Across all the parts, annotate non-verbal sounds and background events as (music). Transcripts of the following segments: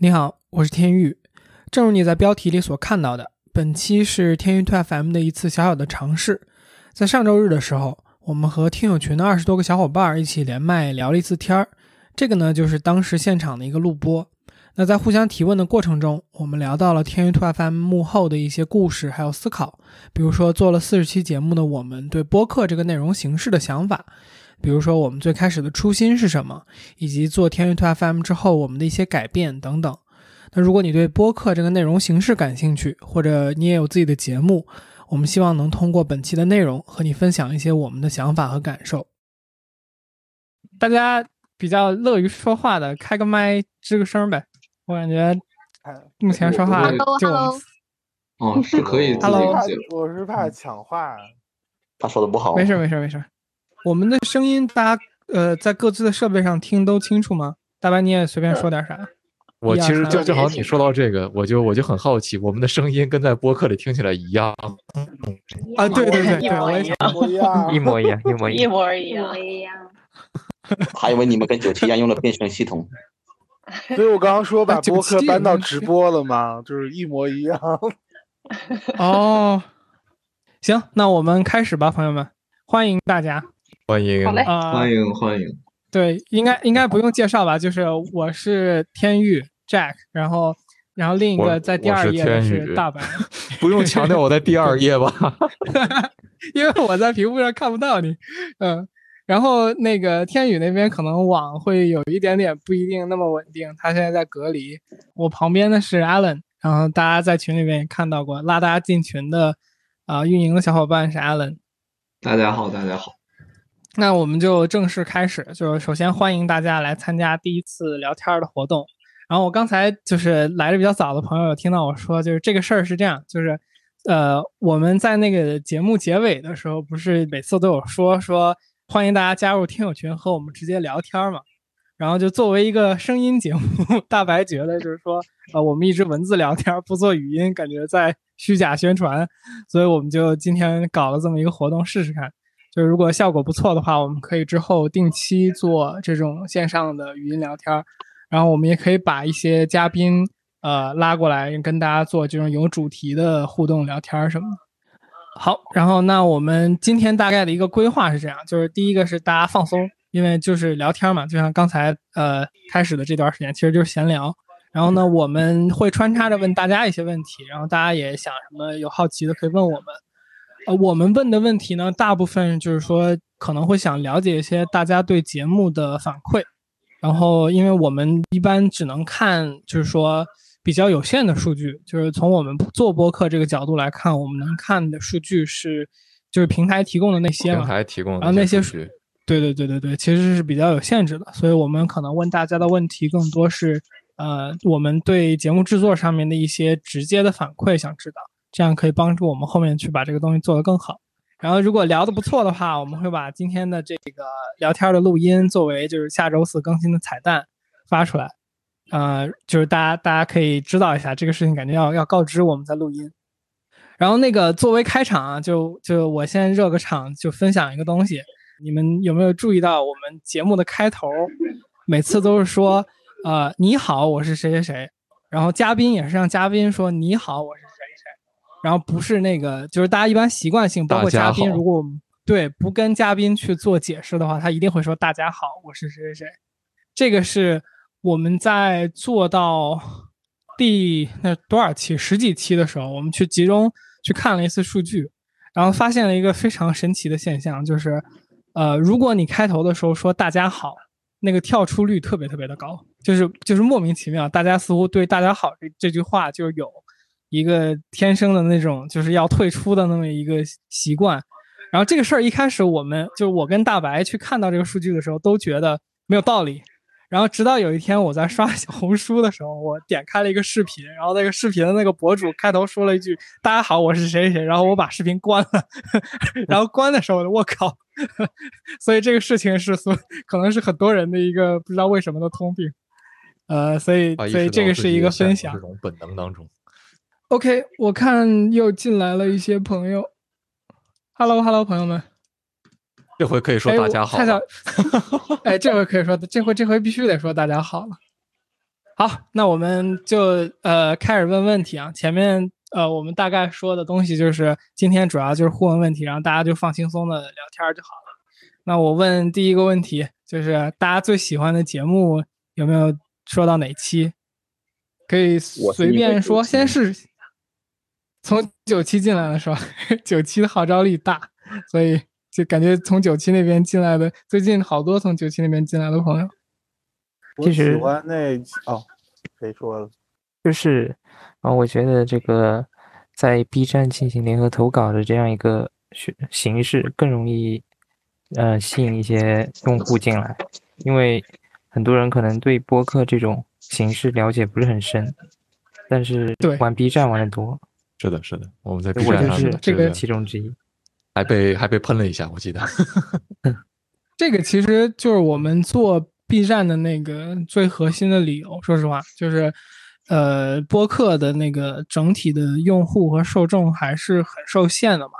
你好，我是天宇。正如你在标题里所看到的，本期是天宇 Two FM 的一次小小的尝试。在上周日的时候，我们和听友群的二十多个小伙伴一起连麦聊了一次天儿。这个呢，就是当时现场的一个录播。那在互相提问的过程中，我们聊到了天宇 Two FM 幕后的一些故事，还有思考。比如说，做了四十期节目的我们对播客这个内容形式的想法。比如说，我们最开始的初心是什么，以及做天娱 to FM 之后我们的一些改变等等。那如果你对播客这个内容形式感兴趣，或者你也有自己的节目，我们希望能通过本期的内容和你分享一些我们的想法和感受。大家比较乐于说话的，开个麦吱个声呗。我感觉目前说话就哦是可以。Hello，我是怕抢话，他说的不好。没事没事没事。我们的声音，大家呃在各自的设备上听都清楚吗？大白你也随便说点啥。我其实就正好你说到这个，我就我就很好奇，我们的声音跟在播客里听起来一样。啊，对对对，一模一样，一模一样，一模一模一样，一样。还以为你们跟九七一样用了变声系统。(laughs) 所以我刚刚说把播客搬到直播了嘛？就是一模一样。哦，行，那我们开始吧，朋友们，欢迎大家。欢迎，好嘞欢迎，欢迎。对，应该应该不用介绍吧？就是我是天域 Jack，然后然后另一个在第二页的是大白。(laughs) 不用强调我在第二页吧？(laughs) 因为我在屏幕上看不到你。嗯，然后那个天宇那边可能网会有一点点不一定那么稳定，他现在在隔离。我旁边的是 Allen，然后大家在群里面也看到过，拉大家进群的啊运营的小伙伴是 Allen。大家好，大家好。那我们就正式开始，就是首先欢迎大家来参加第一次聊天的活动。然后我刚才就是来的比较早的朋友有听到我说，就是这个事儿是这样，就是呃我们在那个节目结尾的时候，不是每次都有说说欢迎大家加入听友群和我们直接聊天嘛。然后就作为一个声音节目，(laughs) 大白觉得就是说呃我们一直文字聊天不做语音，感觉在虚假宣传，所以我们就今天搞了这么一个活动试试看。就是如果效果不错的话，我们可以之后定期做这种线上的语音聊天儿，然后我们也可以把一些嘉宾呃拉过来跟大家做这种有主题的互动聊天儿什么的。好，然后那我们今天大概的一个规划是这样，就是第一个是大家放松，因为就是聊天嘛，就像刚才呃开始的这段时间其实就是闲聊。然后呢，我们会穿插着问大家一些问题，然后大家也想什么有好奇的可以问我们。呃，我们问的问题呢，大部分就是说可能会想了解一些大家对节目的反馈，然后因为我们一般只能看就是说比较有限的数据，就是从我们做播客这个角度来看，我们能看的数据是就是平台提供的那些嘛，平台提供的，然后那些数据，对对对对对，其实是比较有限制的，所以我们可能问大家的问题更多是呃我们对节目制作上面的一些直接的反馈想知道。这样可以帮助我们后面去把这个东西做得更好。然后，如果聊得不错的话，我们会把今天的这个聊天的录音作为就是下周四更新的彩蛋发出来。呃，就是大家大家可以知道一下这个事情，感觉要要告知我们在录音。然后那个作为开场啊，就就我先热个场，就分享一个东西。你们有没有注意到我们节目的开头每次都是说呃你好，我是谁谁谁，然后嘉宾也是让嘉宾说你好，我是。然后不是那个，就是大家一般习惯性，包括嘉宾，如果我们对不跟嘉宾去做解释的话，他一定会说“大家好，我是谁谁谁”。这个是我们在做到第那多少期、十几期的时候，我们去集中去看了一次数据，然后发现了一个非常神奇的现象，就是呃，如果你开头的时候说“大家好”，那个跳出率特别特别的高，就是就是莫名其妙，大家似乎对“大家好”这这句话就有。一个天生的那种就是要退出的那么一个习惯，然后这个事儿一开始我们就是我跟大白去看到这个数据的时候都觉得没有道理，然后直到有一天我在刷小红书的时候，我点开了一个视频，然后那个视频的那个博主开头说了一句“大家好，我是谁谁谁”，然后我把视频关了，(laughs) 然后关的时候我靠，(laughs) 所以这个事情是所可能是很多人的一个不知道为什么的通病，呃，所以所以这个是一个分享，这种本能当中。OK，我看又进来了一些朋友。Hello，Hello，朋友们，这回可以说大家好。哎，这回可以说，这回这回必须得说大家好了。好，那我们就呃开始问问题啊。前面呃我们大概说的东西就是今天主要就是互问问题，然后大家就放轻松的聊天就好了。那我问第一个问题，就是大家最喜欢的节目有没有说到哪期？可以随便说，先是从九七进来的是吧？九七的号召力大，所以就感觉从九七那边进来的，最近好多从九七那边进来的朋友。我喜欢那哦，谁说了？就是啊，我觉得这个在 B 站进行联合投稿的这样一个形形式更容易呃吸引一些用户进来，因为很多人可能对播客这种形式了解不是很深，但是玩 B 站玩的多。是的，是的，我们在 B 站上这个其中之一，还被还被喷了一下，我记得。这个其实就是我们做。B 站的那个最核心的理由，说实话，就是，呃，播客的那个整体的用户和受众还是很受限的嘛。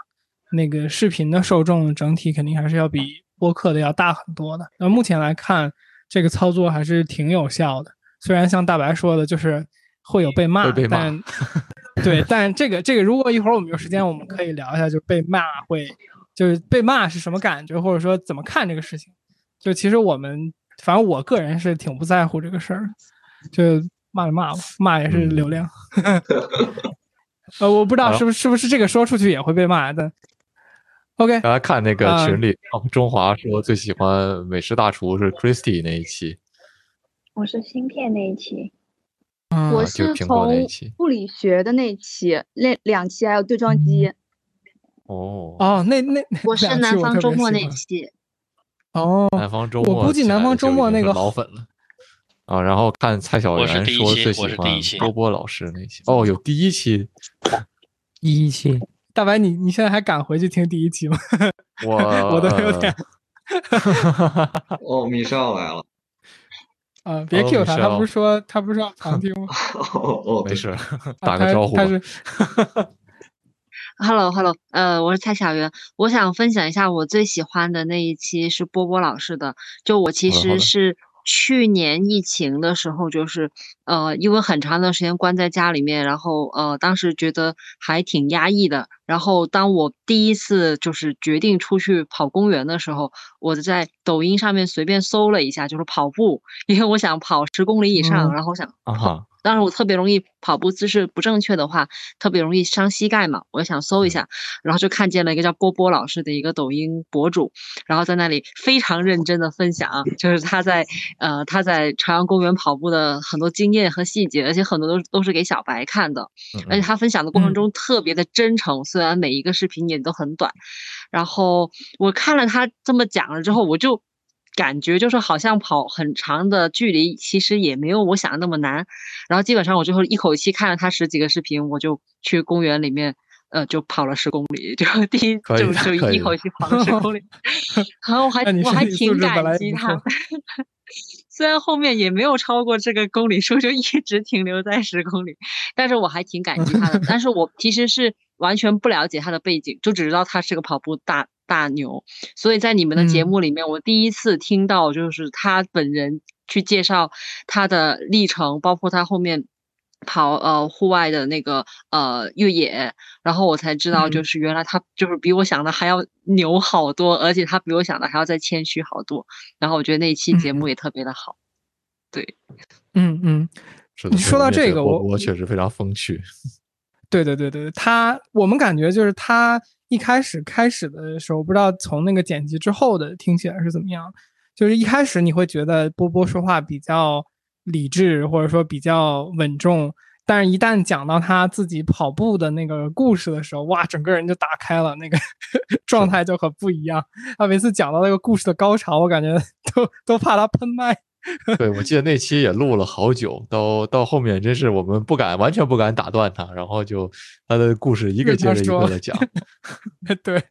那个视频的受众整体肯定还是要比播客的要大很多的。那目前来看，这个操作还是挺有效的。虽然像大白说的，就是会有被骂，但 (laughs) (laughs) 对，但这个这个，如果一会儿我们有时间，我们可以聊一下，就是被骂会，就是被骂是什么感觉，或者说怎么看这个事情。就其实我们。反正我个人是挺不在乎这个事儿，就骂就骂吧，骂也是流量。(laughs) 呃，我不知道是不是是不是这个说出去也会被骂的。OK，大家看那个群里，中华说最喜欢美食大厨是 Christy 那一期。我是芯片那一期。我是从物理学的那一期，那两期还有对撞机。哦哦，那那我是南方周末那期。哦，南方周末，我估计南方周末那个老粉了啊。然后看蔡小圆说最喜欢波波老师那期，哦，有第一期，(laughs) 第一期。大白，你你现在还敢回去听第一期吗？(laughs) 我我都有点。(laughs) 哦，米少来了。啊，别 Q 他，他不是说他不是说旁听吗？哦，(laughs) 没事，(laughs) 打个招呼。他是。(laughs) Hello，Hello，呃，我是蔡小圆，我想分享一下我最喜欢的那一期是波波老师的。就我其实是去年疫情的时候，就是呃，因为很长一段时间关在家里面，然后呃，当时觉得还挺压抑的。然后当我第一次就是决定出去跑公园的时候，我在抖音上面随便搜了一下，就是跑步，因为我想跑十公里以上，然后想啊。当然，我特别容易跑步姿势不正确的话，特别容易伤膝盖嘛。我想搜一下，然后就看见了一个叫波波老师的一个抖音博主，然后在那里非常认真的分享，就是他在呃他在朝阳公园跑步的很多经验和细节，而且很多都都是给小白看的，而且他分享的过程中特别的真诚，虽然每一个视频也都很短。然后我看了他这么讲了之后，我就。感觉就是好像跑很长的距离，其实也没有我想的那么难。然后基本上我最后一口气看了他十几个视频，我就去公园里面，呃，就跑了十公里，就第一就就一口气跑了十公里。(laughs) 然后我还我还挺感激他，虽然后面也没有超过这个公里数，就一直停留在十公里，但是我还挺感激他的。但是我其实是完全不了解他的背景，就只知道他是个跑步大。大牛，所以在你们的节目里面，我第一次听到就是他本人去介绍他的历程，包括他后面跑呃户外的那个呃越野，然后我才知道就是原来他就是比我想的还要牛好多，而且他比我想的还要再谦虚好多。然后我觉得那期节目也特别的好。对，嗯嗯，是的。你说到这个，我我确实非常风趣。对对对对，他我们感觉就是他。一开始开始的时候，不知道从那个剪辑之后的听起来是怎么样。就是一开始你会觉得波波说话比较理智，或者说比较稳重，但是一旦讲到他自己跑步的那个故事的时候，哇，整个人就打开了，那个 (laughs) 状态就很不一样。他每次讲到那个故事的高潮，我感觉 (laughs) 都都怕他喷麦。(laughs) 对，我记得那期也录了好久，到到后面真是我们不敢，完全不敢打断他，然后就他的故事一个接着一个的讲。(laughs) 对，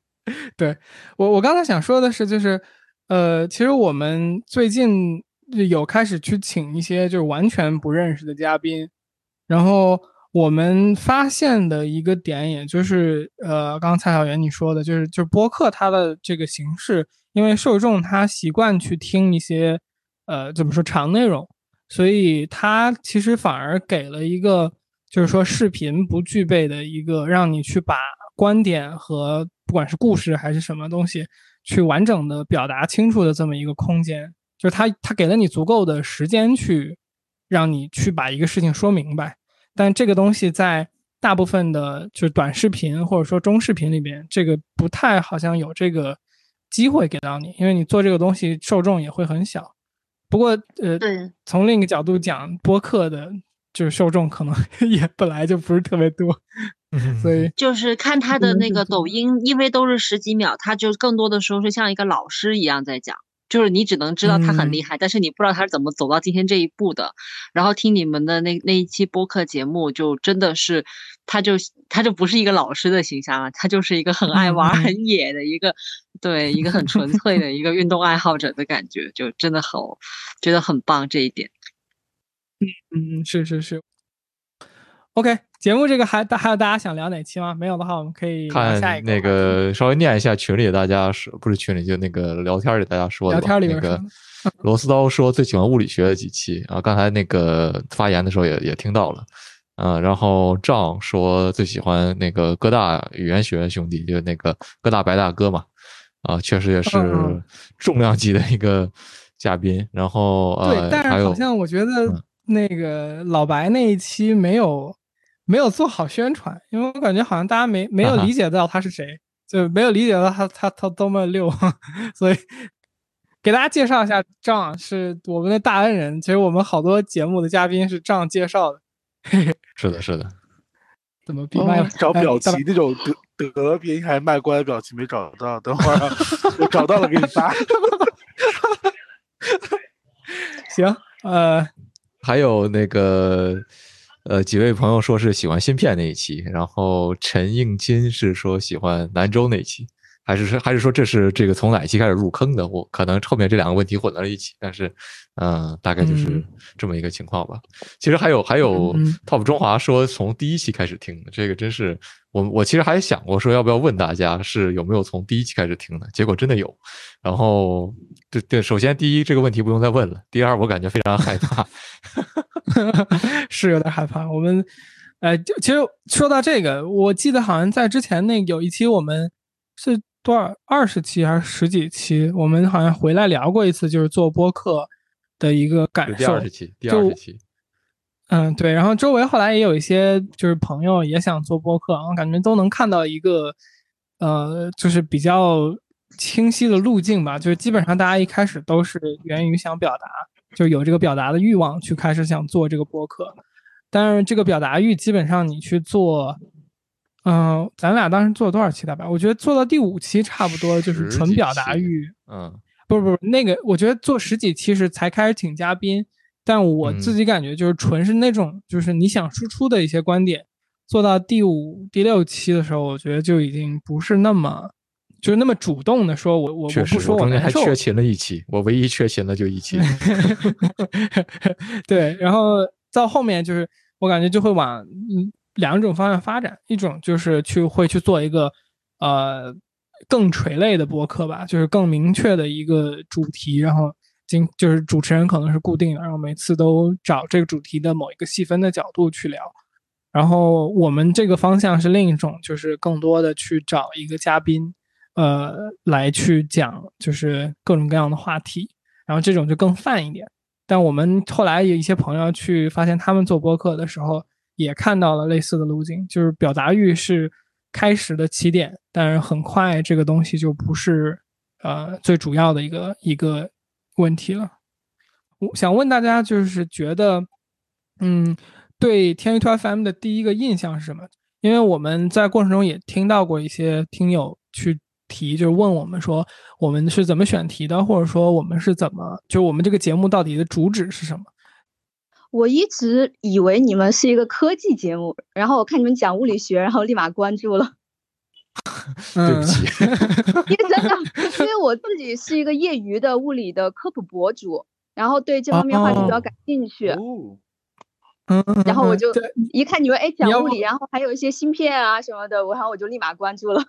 对我我刚才想说的是，就是呃，其实我们最近有开始去请一些就是完全不认识的嘉宾，然后我们发现的一个点，也就是呃，刚刚蔡小元你说的，就是就是播客它的这个形式，因为受众他习惯去听一些。呃，怎么说长内容？所以它其实反而给了一个，就是说视频不具备的一个，让你去把观点和不管是故事还是什么东西，去完整的表达清楚的这么一个空间。就是它，它给了你足够的时间去让你去把一个事情说明白。但这个东西在大部分的，就是短视频或者说中视频里边，这个不太好像有这个机会给到你，因为你做这个东西受众也会很小。不过，呃，对，从另一个角度讲，播客的就是受众可能 (laughs) 也本来就不是特别多，所以就是看他的那个抖音，因为都是十几秒，他就更多的时候是像一个老师一样在讲。就是你只能知道他很厉害，但是你不知道他是怎么走到今天这一步的。然后听你们的那那一期播客节目，就真的是，他就他就不是一个老师的形象了，他就是一个很爱玩、很野的一个，对，一个很纯粹的一个运动爱好者的感觉，就真的很觉得很棒这一点。嗯嗯，是是是。OK，节目这个还还有大家想聊哪期吗？没有的话，我们可以看下一个。那个稍微念一下群里大家说，不是群里就那个聊天里大家说的。聊天里那个螺丝刀说最喜欢物理学的几期啊，刚才那个发言的时候也也听到了，嗯，然后赵说最喜欢那个哥大语言学院兄弟，就那个哥大白大哥嘛，啊，确实也是 (laughs) 重量级的一个嘉宾。然后对，但是好像我觉得那个老白那一期没有。没有做好宣传，因为我感觉好像大家没没有理解到他是谁，就没有理解到他他他多么溜，(laughs) 所以给大家介绍一下，张是我们的大恩人。其实我们好多节目的嘉宾是张介绍的。(laughs) 是的，是的。怎么闭麦了？找表情那种得得别还卖乖的表情没找到，等会儿 (laughs) 我找到了给你发。(laughs) 行，呃，还有那个。呃，几位朋友说是喜欢芯片那一期，然后陈应金是说喜欢南州那一期，还是说还是说这是这个从哪一期开始入坑的？我可能后面这两个问题混在了一起，但是，嗯，大概就是这么一个情况吧。其实还有还有 Top 中华说从第一期开始听的，这个真是我我其实还想过说要不要问大家是有没有从第一期开始听的，结果真的有。然后对对，首先第一这个问题不用再问了，第二我感觉非常害怕。(laughs) (laughs) 是有点害怕。我们，呃，其实说到这个，我记得好像在之前那有一期，我们是多少二十期还是十几期？我们好像回来聊过一次，就是做播客的一个感受。第二十期，第二十期。嗯，对。然后周围后来也有一些就是朋友也想做播客，然后感觉都能看到一个，呃，就是比较清晰的路径吧。就是基本上大家一开始都是源于想表达。就有这个表达的欲望，去开始想做这个播客，但是这个表达欲基本上你去做，嗯，咱俩当时做了多少期大白？我觉得做到第五期差不多就是纯表达欲。嗯，不不不，那个我觉得做十几期是才开始请嘉宾，但我自己感觉就是纯是那种就是你想输出的一些观点。做到第五、第六期的时候，我觉得就已经不是那么。就是那么主动的说，我我我不说，我中间还缺勤了一期，我唯一缺勤的就一期。(laughs) 对，然后到后面就是我感觉就会往嗯两种方向发展，一种就是去会去做一个呃更垂类的播客吧，就是更明确的一个主题，然后今就是主持人可能是固定的，然后每次都找这个主题的某一个细分的角度去聊。然后我们这个方向是另一种，就是更多的去找一个嘉宾。呃，来去讲就是各种各样的话题，然后这种就更泛一点。但我们后来有一些朋友去发现，他们做播客的时候也看到了类似的路径，就是表达欲是开始的起点，但是很快这个东西就不是呃最主要的一个一个问题了。我想问大家，就是觉得，嗯，对天娱 Two FM 的第一个印象是什么？因为我们在过程中也听到过一些听友去。提就是问我们说我们是怎么选题的，或者说我们是怎么，就我们这个节目到底的主旨是什么？我一直以为你们是一个科技节目，然后我看你们讲物理学，然后立马关注了。(laughs) 对不起，(laughs) 因为真的，因为我自己是一个业余的物理的科普博主，然后对这方面话题比较感兴趣。嗯，然后我就一看你们哎讲物理，然后还有一些芯片啊什么的，然后我就立马关注了。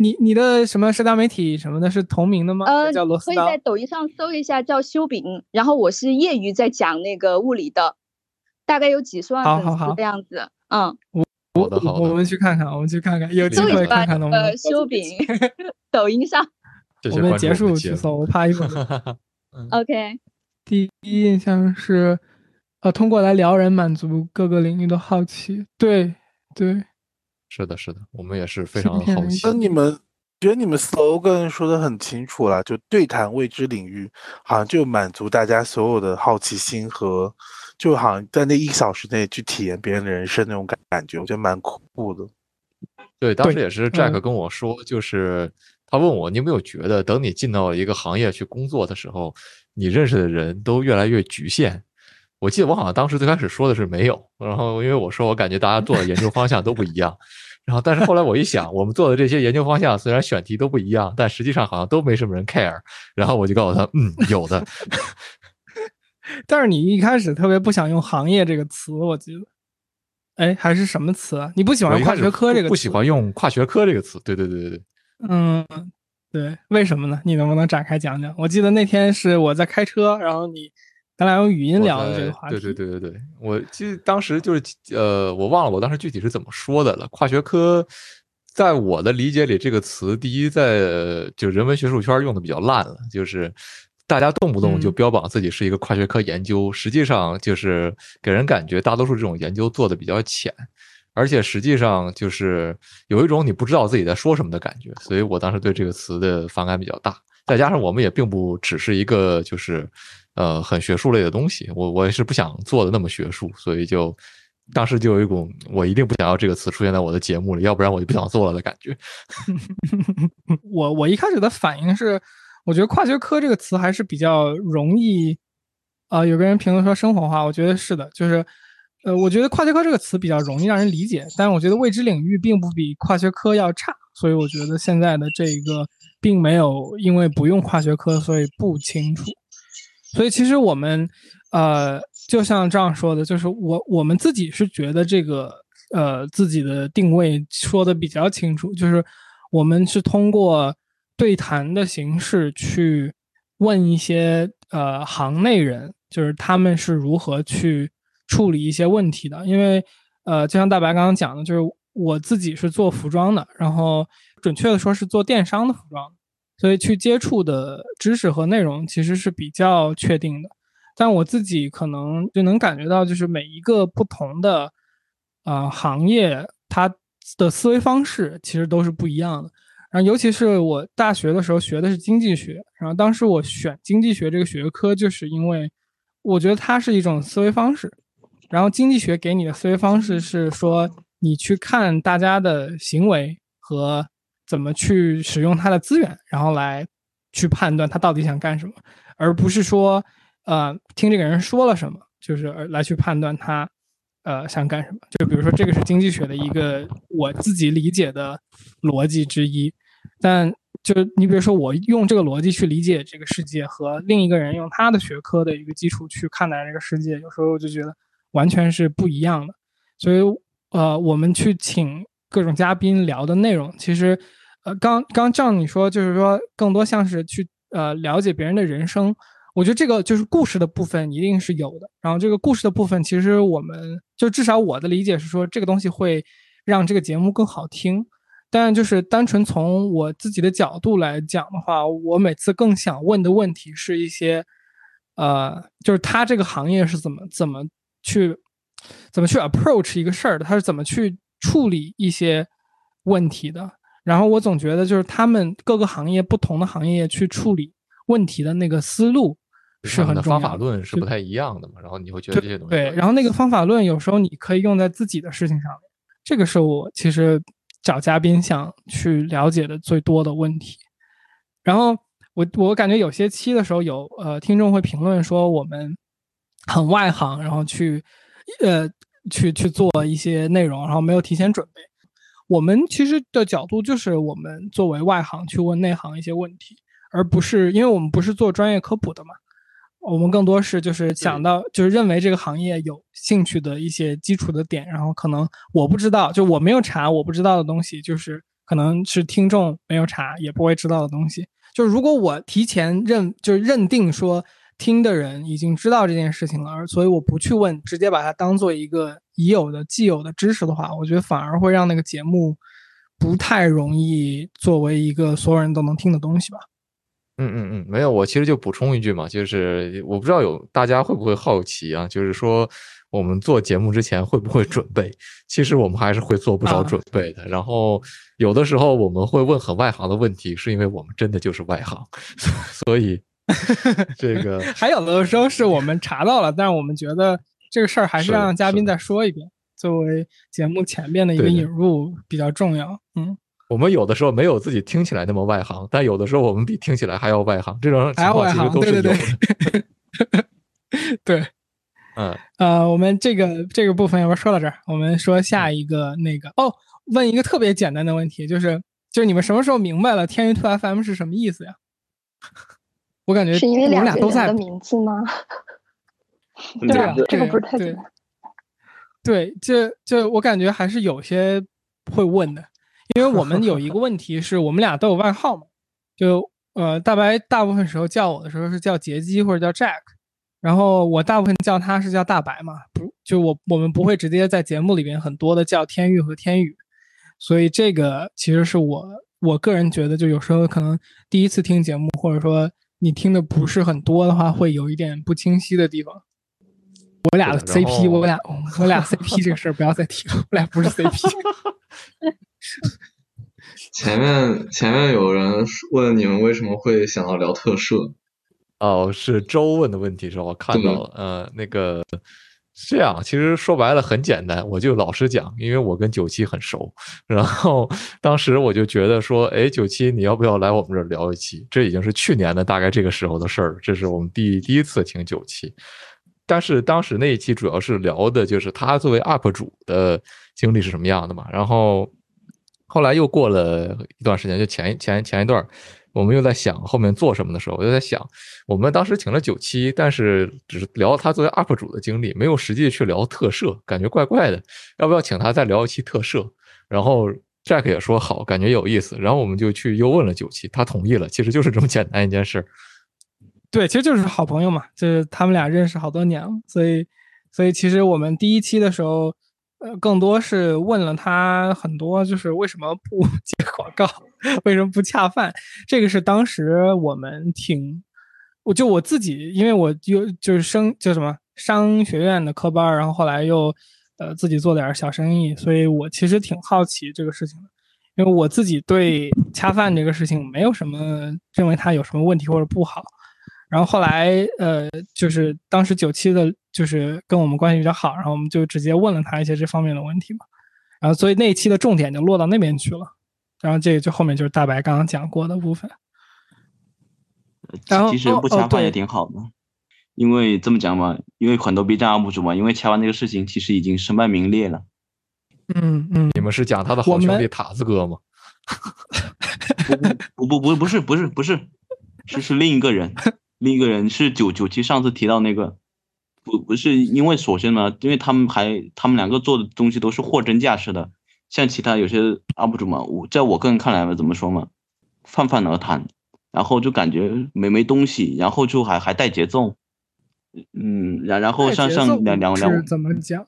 你你的什么社交媒体什么的是同名的吗？呃，可以在。抖音上搜一下叫修饼，然后我是业余在讲那个物理的，大概有几十万粉好好好丝的样子。嗯，好的好的我们去看看，我们去看看，有机会看看能不能呃修饼，抖音上。我们结束去搜，我怕一会儿。(laughs) OK，第一印象是，呃，通过来聊人满足各个领域的好奇。对对，是的，是的，我们也是非常好奇那。你们觉得你们 slogan 说的很清楚了，就对谈未知领域，好像就满足大家所有的好奇心和，就好像在那一小时内去体验别人的人生那种感感觉，我觉得蛮酷的。对，当时也是 Jack 嗯跟我说，就是他问我，你有没有觉得，等你进到一个行业去工作的时候，你认识的人都越来越局限？我记得我好像当时最开始说的是没有，然后因为我说我感觉大家做的研究方向都不一样，然后但是后来我一想，我们做的这些研究方向虽然选题都不一样，但实际上好像都没什么人 care，然后我就告诉他，嗯，有的，(laughs) 但是你一开始特别不想用“行业”这个词，我记得，哎，还是什么词啊？你不喜欢跨学科这个词？不不喜欢用跨学科这个词，对对对对对。嗯，对，为什么呢？你能不能展开讲讲？我记得那天是我在开车，然后你咱俩用语音聊的这个话题。对对对对对，我记得当时就是呃，我忘了我当时具体是怎么说的了。跨学科，在我的理解里，这个词第一在呃就人文学术圈用的比较烂了，就是大家动不动就嗯标榜自己是一个跨学科研究，实际上就是给人感觉大多数这种研究做的比较浅。而且实际上就是有一种你不知道自己在说什么的感觉，所以我当时对这个词的反感比较大。再加上我们也并不只是一个就是呃很学术类的东西，我我也是不想做的那么学术，所以就当时就有一股我一定不想要这个词出现在我的节目里，要不然我就不想做了的感觉。(laughs) 我我一开始的反应是，我觉得跨学科这个词还是比较容易，啊、有个人评论说生活化，我觉得是的，就是，呃，我觉得跨学科这个词比较容易让人理解，但是我觉得未知领域并不比跨学科要差，所以我觉得现在的这个并没有因为不用跨学科所以不清楚，所以其实我们，呃，就像这样说的，就是我我们自己是觉得这个呃自己的定位说的比较清楚，就是我们是通过对谈的形式去问一些呃行内人，就是他们是如何去处理一些问题的。因为呃，就像大白刚刚讲的，就是我自己是做服装的，然后准确的说是做电商的服装，所以去接触的知识和内容其实是比较确定的。但我自己可能就能感觉到，就是每一个不同的呃行业，它的思维方式其实都是不一样的。然后，尤其是我大学的时候学的是经济学，然后当时我选经济学这个学科，就是因为我觉得它是一种思维方式。然后，经济学给你的思维方式是说，你去看大家的行为和怎么去使用他的资源，然后来去判断他到底想干什么，而不是说，呃，听这个人说了什么，就是来去判断他，呃，想干什么。就比如说，这个是经济学的一个我自己理解的逻辑之一，但就你比如说，我用这个逻辑去理解这个世界，和另一个人用他的学科的一个基础去看待这个世界，有时候我就觉得完全是不一样的。所以，呃，我们去请各种嘉宾聊的内容，其实，刚刚照你说，就是说更多像是去呃了解别人的人生。我觉得这个就是故事的部分一定是有的。然后这个故事的部分，其实我们就至少我的理解是说，这个东西会让这个节目更好听。但就是单纯从我自己的角度来讲的话，我每次更想问的问题是一些，呃，就是他这个行业是怎么怎么去怎么去 approach 一个事儿的，他是怎么去处理一些问题的。然后我总觉得就是他们各个行业不同的行业去处理问题的那个思路是很重要方法论是不太一样的嘛，然后你会觉得这些东西对，然后那个方法论有时候你可以用在自己的事情上面，这个是我其实找嘉宾想去了解的最多的问题。然后我我感觉有些期的时候有呃听众会评论说我们很外行，然后去呃去去做一些内容，然后没有提前准备。我们其实的角度就是我们作为外行去问内行一些问题，而不是因为我们不是做专业科普的嘛，我们更多是就是想到就是认为这个行业有兴趣的一些基础的点，然后可能我不知道，就我没有查我不知道的东西，就是可能是听众没有查也不会知道的东西。就如果我提前认就认定说听的人已经知道这件事情了，而所以我不去问，直接把它当做一个已有的既有的知识的话，我觉得反而会让那个节目不太容易作为一个所有人都能听的东西吧。嗯嗯嗯，没有，我其实就补充一句嘛，就是我不知道有大家会不会好奇啊，就是说我们做节目之前会不会准备？其实我们还是会做不少啊准备的。然后有的时候我们会问很外行的问题，是因为我们真的就是外行，所以 (laughs) 这个还有的时候是我们查到了，但是我们觉得这个事儿还是是让嘉宾再说一遍，作为节目前面的一个引入比较重要。嗯，我们有的时候没有自己听起来那么外行，但有的时候我们比听起来还要外行，这种还情要外行，况其实都是对对有的。对，(laughs) 对。嗯，呃，我们这个这个部分要不要说到这儿？我们说下一个那个哦，问一个特别简单的问题，就是就是你们什么时候明白了天娱兔 FM 是什么意思呀？我感觉是因为我们两个人俩都在的名字吗？(laughs) 对啊，这个不是太对简单。对，这这我感觉还是有些会问的，因为我们有一个问题是我们俩都有外号嘛，就呃大白大部分时候叫我的时候是叫杰基或者叫 Jack，然后我大部分叫他是叫大白嘛，不就我我们不会直接在节目里边很多的叫天玉和天宇，所以这个其实是我我个人觉得就有时候可能第一次听节目或者说你听的不是很多的话，会有一点不清晰的地方。我俩的 CP，后我俩我俩 CP 这个事儿不要再提了，我俩不是 CP。(laughs) 前面前面有人问你们为什么会想要聊特摄，哦，是周问的问题是吧？我看到了，呃，那个是这样，其实说白了很简单，我就老实讲，因为我跟九七很熟，然后当时我就觉得说，哎，九七你要不要来我们这儿聊一期？这已经是去年的大概这个时候的事儿，这是我们第第一次请九七。但是当时那一期主要是聊的就是他作为 UP 主的经历是什么样的嘛，然后后来又过了一段时间，就前前前一段，我们又在想后面做什么的时候，我就在想，我们当时请了九七，但是只是聊他作为 UP 主的经历，没有实际去聊特摄，感觉怪怪的。要不要请他再聊一期特摄？然后 Jack 也说好，感觉有意思。然后我们就去又问了九七，他同意了。其实就是这么简单一件事。对，其实就是好朋友嘛，就是他们俩认识好多年了，所以，所以其实我们第一期的时候，呃，更多是问了他很多，就是为什么不 (laughs) 接广告，为什么不恰饭？这个是当时我们挺，我就我自己，因为我又就是生叫什么商学院的科班，然后后来又呃自己做点小生意，所以我其实挺好奇这个事情的。因为我自己对恰饭这个事情没有什么认为它有什么问题或者不好，然后后来呃，就是当时九七的，就是跟我们关系比较好，然后我们就直接问了他一些这方面的问题嘛，然后所以那一期的重点就落到那边去了，然后这个就后面就是大白刚刚讲过的部分。然后其实不恰饭也挺好的，因为这么讲嘛，因为很多 B 站 UP 主嘛，因为恰饭这个事情其实已经身败名裂了。嗯嗯，你们是讲他的好兄弟塔子哥吗？不不不不是不是不是，是是另一个人，另一个人是九九七上次提到那个，不不是因为首先呢，因为他们还他们两个做的东西都是货真价实的，像其他有些 UP 主嘛，我在我个人看来嘛，怎么说嘛，泛泛而谈，然后就感觉没没东西，然后就还还带节奏，嗯，然然后像带节奏像两两两是怎么讲？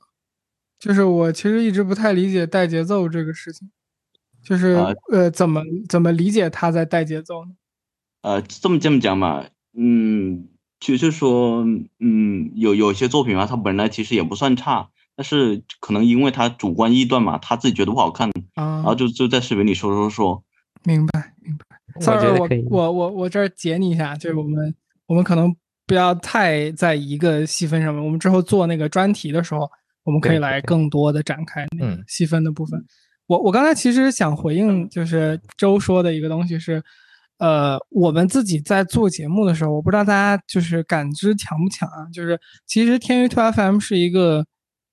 就是我其实一直不太理解带节奏这个事情，就是、啊呃怎么怎么理解他在带节奏呢？呃，这么这么讲嘛，嗯，就是说，嗯，有有些作品嘛，它本来其实也不算差，但是可能因为他主观臆断嘛，他自己觉得不好看，然啊。后，就就在视频里说说说，明白明白。我 Sorry，我我我我这儿截你一下，就是我们我们可能不要太在一个细分上面，我们之后做那个专题的时候，我们可以来更多的展开那个嗯细分的部分。我我刚才其实想回应就是周说的一个东西是，呃，我们自己在做节目的时候，我不知道大家就是感知强不强啊？就是其实天娱 Two FM 是一个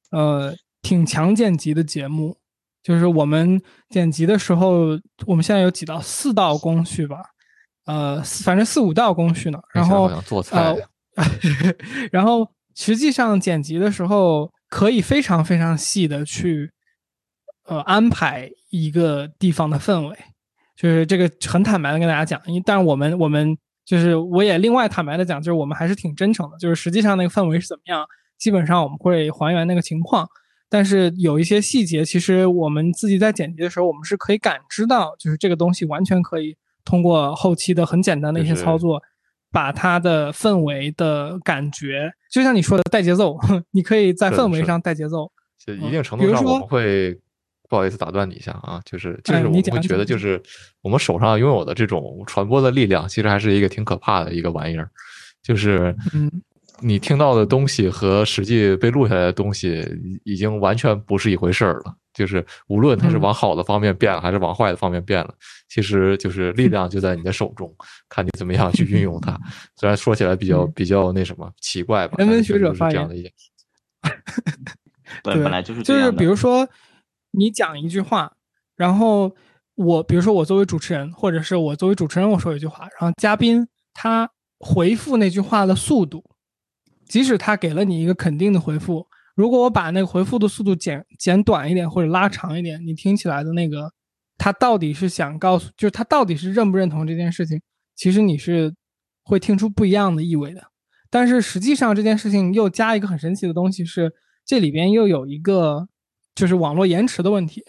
呃挺强剪辑的节目，就是我们剪辑的时候，我们现在有几道四道工序吧，呃，反正四五道工序呢。然后做菜呃，(laughs) 然后实际上剪辑的时候可以非常非常细的去呃安排一个地方的氛围，就是这个很坦白的跟大家讲，因为但是我们我们就是我也另外坦白的讲，就是我们还是挺真诚的，就是实际上那个氛围是怎么样，基本上我们会还原那个情况，但是有一些细节，其实我们自己在剪辑的时候，我们是可以感知到，就是这个东西完全可以通过后期的很简单的一些操作。把它的氛围的感觉，就像你说的带节奏，(laughs) 你可以在氛围上带节奏。就一定程度上，我们会不好意思打断你一下啊，就是就是我们会觉得，就是我们手上拥有的这种传播的力量，其实还是一个挺可怕的一个玩意儿，就是嗯。你听到的东西和实际被录下来的东西已经完全不是一回事儿了。就是无论它是往好的方面变了，还是往坏的方面变了，其实就是力量就在你的手中，看你怎么样去运用它。(laughs) 虽然说起来比较比较那什么奇怪吧，人文学者发言的一件。(laughs) 对，本来就是就是比如说你讲一句话，然后我比如说我作为主持人，或者是我作为主持人我说一句话，然后嘉宾他回复那句话的速度。即使他给了你一个肯定的回复，如果我把那个回复的速度减减短一点或者拉长一点，你听起来的那个，他到底是想告诉，就是他到底是认不认同这件事情，其实你是会听出不一样的意味的。但是实际上这件事情又加一个很神奇的东西，是这里边又有一个就是网络延迟的问题，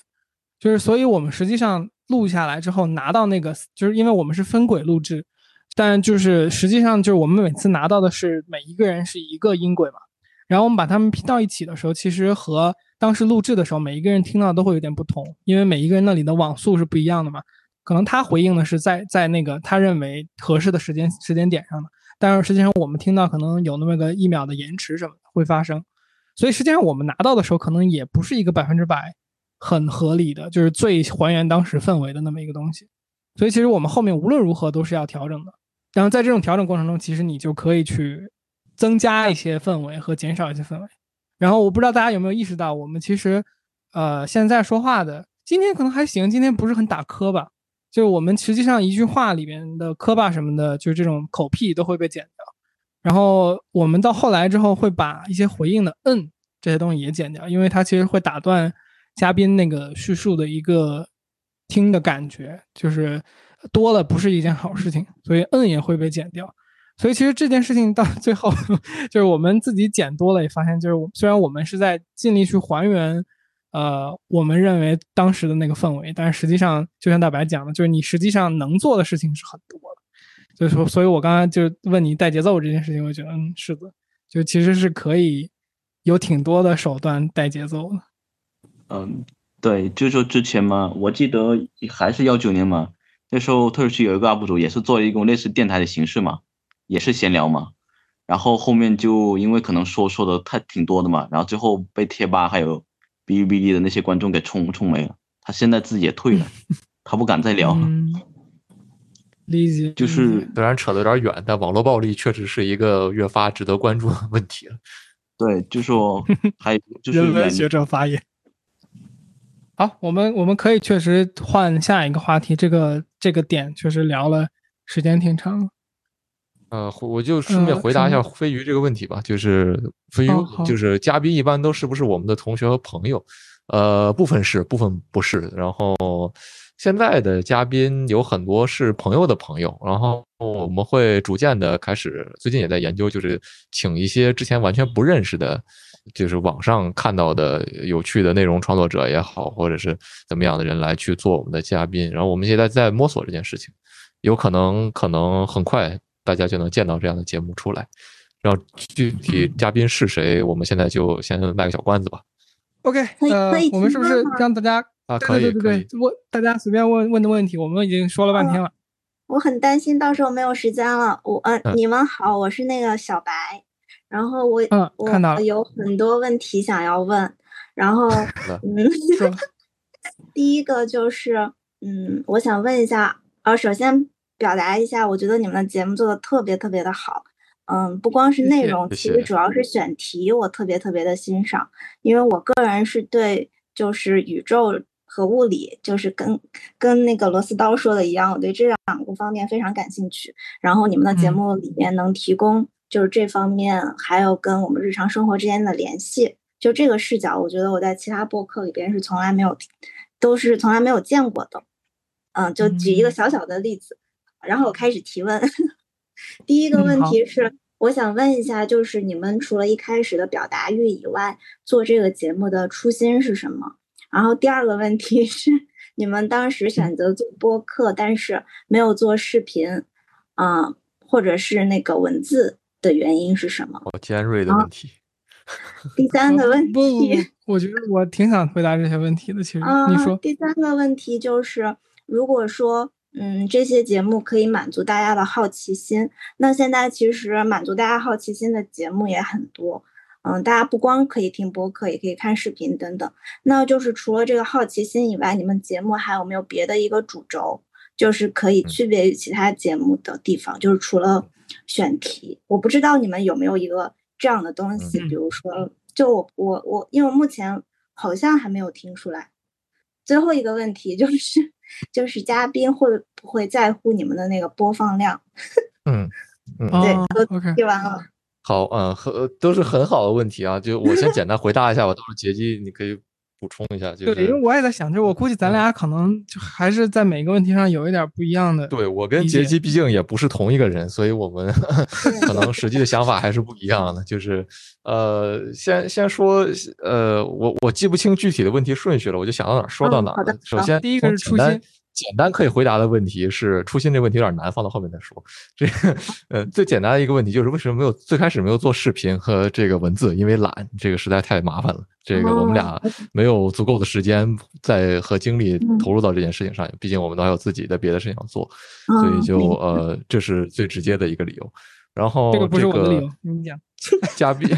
就是所以我们实际上录下来之后拿到那个，就是因为我们是分轨录制。但就是实际上就是我们每次拿到的是每一个人是一个音轨嘛，然后我们把它们拼到一起的时候，其实和当时录制的时候每一个人听到都会有点不同，因为每一个人那里的网速是不一样的嘛。可能他回应的是在在那个他认为合适的时间时间点上的，但是实际上我们听到可能有那么个一秒的延迟什么的会发生，所以实际上我们拿到的时候可能也不是一个百分之百很合理的，就是最还原当时氛围的那么一个东西。所以其实我们后面无论如何都是要调整的。然后在这种调整过程中，其实你就可以去增加一些氛围和减少一些氛围。然后我不知道大家有没有意识到，我们其实，呃，现在说话的今天可能还行，今天不是很打磕巴，就是我们实际上一句话里面的磕巴什么的，就是这种口癖都会被剪。然后我们到后来之后会把一些回应的嗯这些东西也剪掉，因为它其实会打断嘉宾那个叙述的一个听的感觉，就是。多了不是一件好事情，所以嗯也会被剪掉。所以其实这件事情到最后，(laughs) 就是我们自己剪多了，也发现就是虽然我们是在尽力去还原，呃，我们认为当时的那个氛围，但实际上就像大白讲的，就是你实际上能做的事情是很多。所以说，所以我刚刚就问你带节奏这件事情，我觉得嗯是的，就其实是可以有挺多的手段带节奏的。嗯，对，就是说之前嘛，我记得还是幺九年嘛。那时候特区有一个 UP 主，也是做了一种类似电台的形式嘛，也是闲聊嘛。然后后面就因为可能说说的太挺多的嘛，然后最后被贴吧还有哔哩哔哩的那些观众给冲冲没了。他现在自己也退了，(laughs) 他不敢再聊了。理解。就是虽然扯得有点远，但网络暴力确实是一个越发值得关注的问题了。对，就说 (laughs) 还有就是人文学者发言。好，我们我们可以确实换下一个话题。这个这个点确实聊了时间挺长。呃，我就顺便回答一下飞鱼这个问题吧。就是飞鱼，就是嘉宾一般都是不是我们的同学和朋友？呃，部分是，部分不是。然后现在的嘉宾有很多是朋友的朋友。然后我们会逐渐的开始，最近也在研究，就是请一些之前完全不认识的。就是网上看到的有趣的内容创作者也好，或者是怎么样的人来去做我们的嘉宾，然后我们现在在摸索这件事情，有可能可能很快大家就能见到这样的节目出来。然后具体嘉宾是谁，我们现在就先卖个小关子吧。OK，呃，我们是不是让大家啊？可以，对对对，问大家随便问问的问题，我们已经说了半天了。我很担心到时候没有时间了。我呃，你们好，我是那个小白。然后我嗯我有很多问题想要问，然后嗯，(laughs) 第一个就是嗯，我想问一下，呃，首先表达一下，我觉得你们的节目做的特别特别的好，嗯，不光是内容，其实主要是选题，我特别特别的欣赏，因为我个人是对就是宇宙和物理，就是跟跟那个螺丝刀说的一样，我对这两个方面非常感兴趣，然后你们的节目里面能提供。就是这方面，还有跟我们日常生活之间的联系，就这个视角，我觉得我在其他播客里边是从来没有，都是从来没有见过的。嗯，就举一个小小的例子，然后我开始提问。(laughs) 第一个问题是，我想问一下，就是你们除了一开始的表达欲以外，做这个节目的初心是什么？然后第二个问题是，你们当时选择做播客，但是没有做视频，嗯，或者是那个文字的原因是什么？好尖锐的问题。(laughs) 第三个问 (laughs) 题，我觉得我挺想回答这些问题的。其实你说，第三个问题就是，如果说，嗯，这些节目可以满足大家的好奇心，那现在其实满足大家好奇心的节目也很多。嗯，大家不光可以听播客，也可以看视频等等。那就是除了这个好奇心以外，你们节目还有没有别的一个主轴，就是可以区别于其他节目的地方？就是除了选题，我不知道你们有没有一个。这样的东西，比如说，就我我我，因为目前好像还没有听出来。最后一个问题就是，就是嘉宾会不会在乎你们的那个播放量？(laughs) 嗯嗯，对，都听完了。好，嗯，很都是很好的问题啊。就我先 (laughs) 简单回答一下吧，到时候杰基你可以。补充一下，就对，因为我也在想，就我估计咱俩可能就还是在每个问题上有一点不一样的。对我跟杰基毕竟也不是同一个人，所以我们可能实际的想法还是不一样的。就是，呃，先先说，呃，我我记不清具体的问题顺序了，我就想到哪说到哪。首先，第一个是初心。简单可以回答的问题是初心这问题有点难，放到后面再说。这个 (laughs) 呃最简单的一个问题就是为什么没有最开始没有做视频和这个文字？因为懒，这个实在太麻烦了。这个我们俩没有足够的时间在和精力投入到这件事情上，毕竟我们都还有自己的别的事情要做，所以就呃这是最直接的一个理由。然后这个不是我的理由，你讲。(laughs) 嘉宾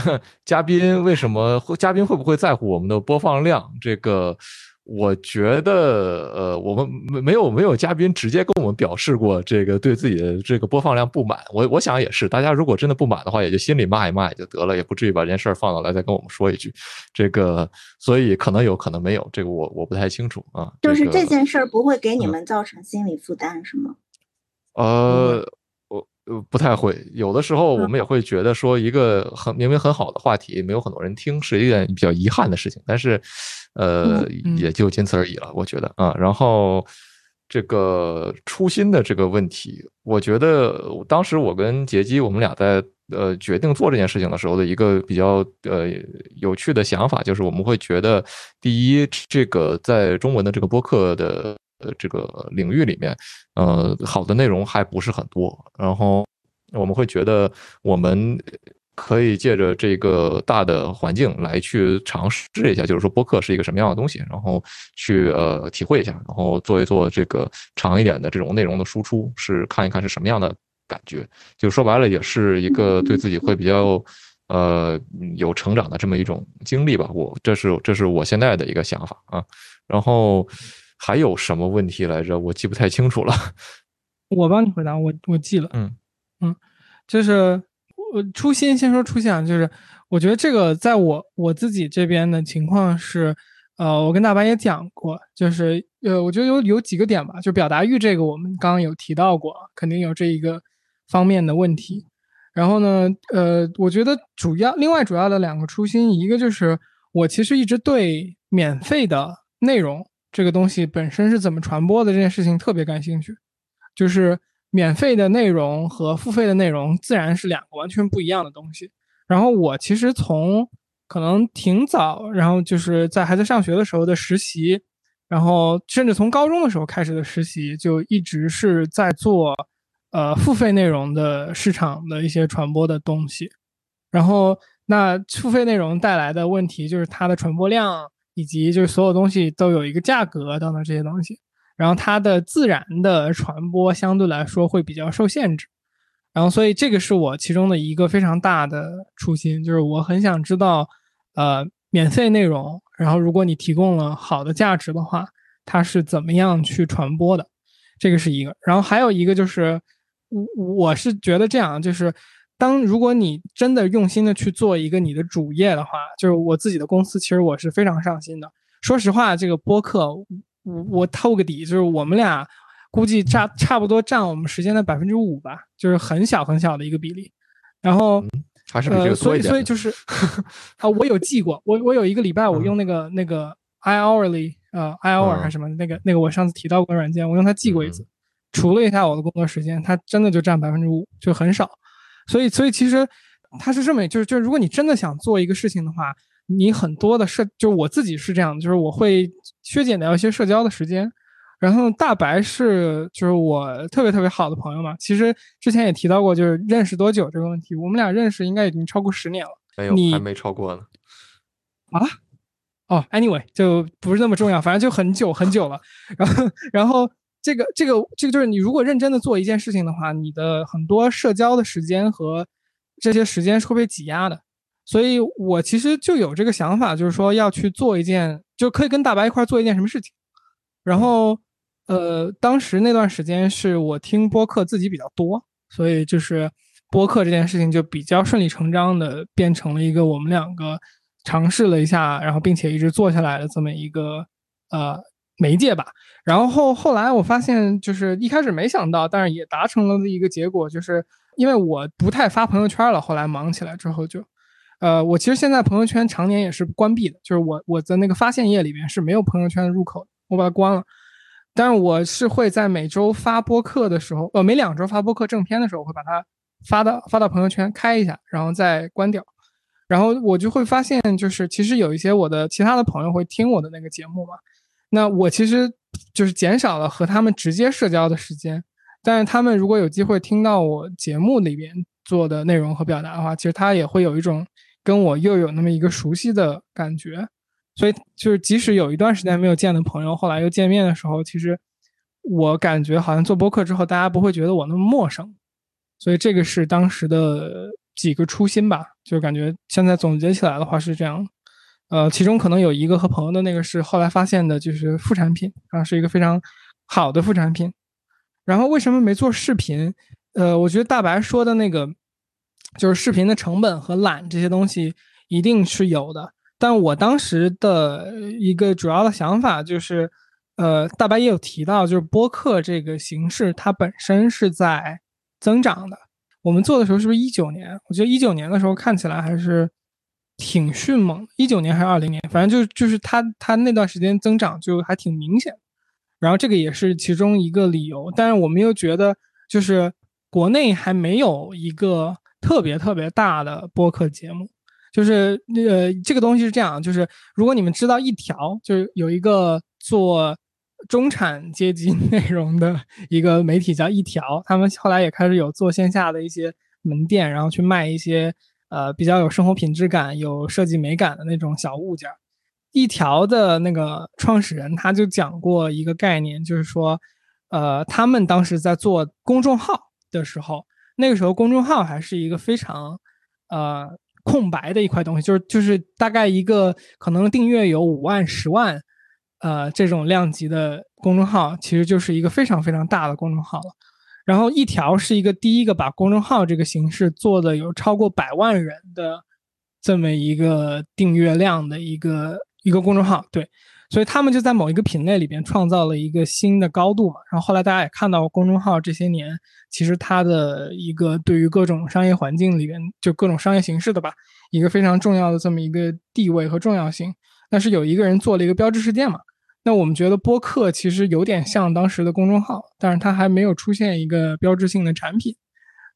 嘉宾为什么会嘉宾会不会在乎我们的播放量？这个。我觉得，呃，我们没没有没有嘉宾直接跟我们表示过这个对自己的这个播放量不满。我我想也是，大家如果真的不满的话，也就心里骂一骂也就得了，也不至于把这件事儿放到来再跟我们说一句。这个，所以可能有可能没有，这个我我不太清楚啊。就是这件事儿不会给你们造成心理负担，是吗？呃。呃，不太会，有的时候我们也会觉得说一个很明明很好的话题，没有很多人听，是一件比较遗憾的事情。但是，呃，也就仅此而已了，我觉得啊。然后，这个初心的这个问题，我觉得当时我跟杰基，我们俩在呃决定做这件事情的时候的一个比较呃有趣的想法，就是我们会觉得，第一，这个在中文的这个播客的。呃，这个领域里面，呃，好的内容还不是很多。然后我们会觉得，我们可以借着这个大的环境来去尝试一下，就是说播客是一个什么样的东西，然后去呃体会一下，然后做一做这个长一点的这种内容的输出，是看一看是什么样的感觉。就说白了，也是一个对自己会比较呃有成长的这么一种经历吧。我这是这是我现在的一个想法啊。然后。还有什么问题来着？我记不太清楚了。我帮你回答，我我记了。嗯嗯，就是我初心，先说初心啊，就是我觉得这个在我我自己这边的情况是，呃，我跟大白也讲过，就是呃，我觉得有有几个点吧，就表达欲这个，我们刚刚有提到过，肯定有这一个方面的问题。然后呢，呃，我觉得主要另外主要的两个初心，一个就是我其实一直对免费的内容。这个东西本身是怎么传播的这件事情特别感兴趣，就是免费的内容和付费的内容自然是两个完全不一样的东西。然后我其实从可能挺早，然后就是在还在上学的时候的实习，然后甚至从高中的时候开始的实习，就一直是在做呃付费内容的市场的一些传播的东西。然后那付费内容带来的问题就是它的传播量。以及就是所有东西都有一个价格等等这些东西，然后它的自然的传播相对来说会比较受限制，然后所以这个是我其中的一个非常大的初心，就是我很想知道，呃，免费内容，然后如果你提供了好的价值的话，它是怎么样去传播的，这个是一个，然后还有一个就是我我是觉得这样就是。当如果你真的用心的去做一个你的主业的话，就是我自己的公司，其实我是非常上心的。说实话，这个播客，我我透个底，就是我们俩估计差差不多占我们时间的百分之五吧，就是很小很小的一个比例。然后还是比这个多一点。所以所以就是 (laughs) 啊，我有记过，我我有一个礼拜我用那个那个 iHourly 呃 iHour 还是什么那个那个我上次提到过软件，我用它记过一次，除了一下我的工作时间，它真的就占百分之五，就很少。所以所以其实它是这么，就是就是如果你真的想做一个事情的话，你很多的社，就我自己是这样的，就是我会削减掉一些社交的时间。然后大白是就是我特别特别好的朋友嘛，其实之前也提到过，就是认识多久这个问题，我们俩认识应该已经超过十年了。没有，还没超过呢。啊？哦，anyway 就不是那么重要，反正就很久很久了。(laughs) 然后然后这个这个这个就是你如果认真的做一件事情的话，你的很多社交的时间和这些时间是会被挤压的。所以我其实就有这个想法，就是说要去做一件，就可以跟大白一块做一件什么事情，然后。呃，当时那段时间是我听播客自己比较多，所以就是播客这件事情就比较顺理成章的变成了一个我们两个尝试了一下，然后并且一直做下来的这么一个呃媒介吧。然后后来我发现，就是一开始没想到，但是也达成了的一个结果，就是因为我不太发朋友圈了，后来忙起来之后就，呃，我其实现在朋友圈常年也是关闭的，就是我我在那个发现页里面是没有朋友圈的入口，我把它关了。但是我是会在每周发播客的时候，呃，每两周发播客正片的时候，我会把它发到发到朋友圈开一下，然后再关掉。然后我就会发现，就是其实有一些我的其他的朋友会听我的那个节目嘛，那我其实就是减少了和他们直接社交的时间。但是他们如果有机会听到我节目里边做的内容和表达的话，其实他也会有一种跟我又有那么一个熟悉的感觉。所以就是，即使有一段时间没有见的朋友，后来又见面的时候，其实我感觉好像做播客之后，大家不会觉得我那么陌生。所以这个是当时的几个初心吧，就感觉现在总结起来的话是这样。呃，其中可能有一个和朋友的那个是后来发现的，就是副产品啊，是一个非常好的副产品。然后为什么没做视频？呃，我觉得大白说的那个，就是视频的成本和懒这些东西一定是有的。但我当时的一个主要的想法就是，呃，大白也有提到，就是播客这个形式它本身是在增长的。我们做的时候是不是一九年？我觉得一九年的时候看起来还是挺迅猛。一九年还是二零年？反正就就是它它那段时间增长就还挺明显。然后这个也是其中一个理由。但是我们又觉得，就是国内还没有一个特别特别大的播客节目。就是呃，这个东西是这样，就是如果你们知道一条，就是有一个做中产阶级 (laughs) 内容的一个媒体叫一条，他们后来也开始有做线下的一些门店，然后去卖一些呃比较有生活品质感、有设计美感的那种小物件。一条的那个创始人他就讲过一个概念，就是说，呃，他们当时在做公众号的时候，那个时候公众号还是一个非常呃。空白的一块东西，就是就是大概一个可能订阅有五万、十万，呃，这种量级的公众号，其实就是一个非常非常大的公众号了。然后一条是一个第一个把公众号这个形式做的有超过百万人的这么一个订阅量的一个一个公众号，对。所以他们就在某一个品类里边创造了一个新的高度嘛。然后后来大家也看到，公众号这些年其实它的一个对于各种商业环境里边，就各种商业形式的吧，一个非常重要的这么一个地位和重要性。但是有一个人做了一个标志事件嘛。那我们觉得播客其实有点像当时的公众号，但是它还没有出现一个标志性的产品。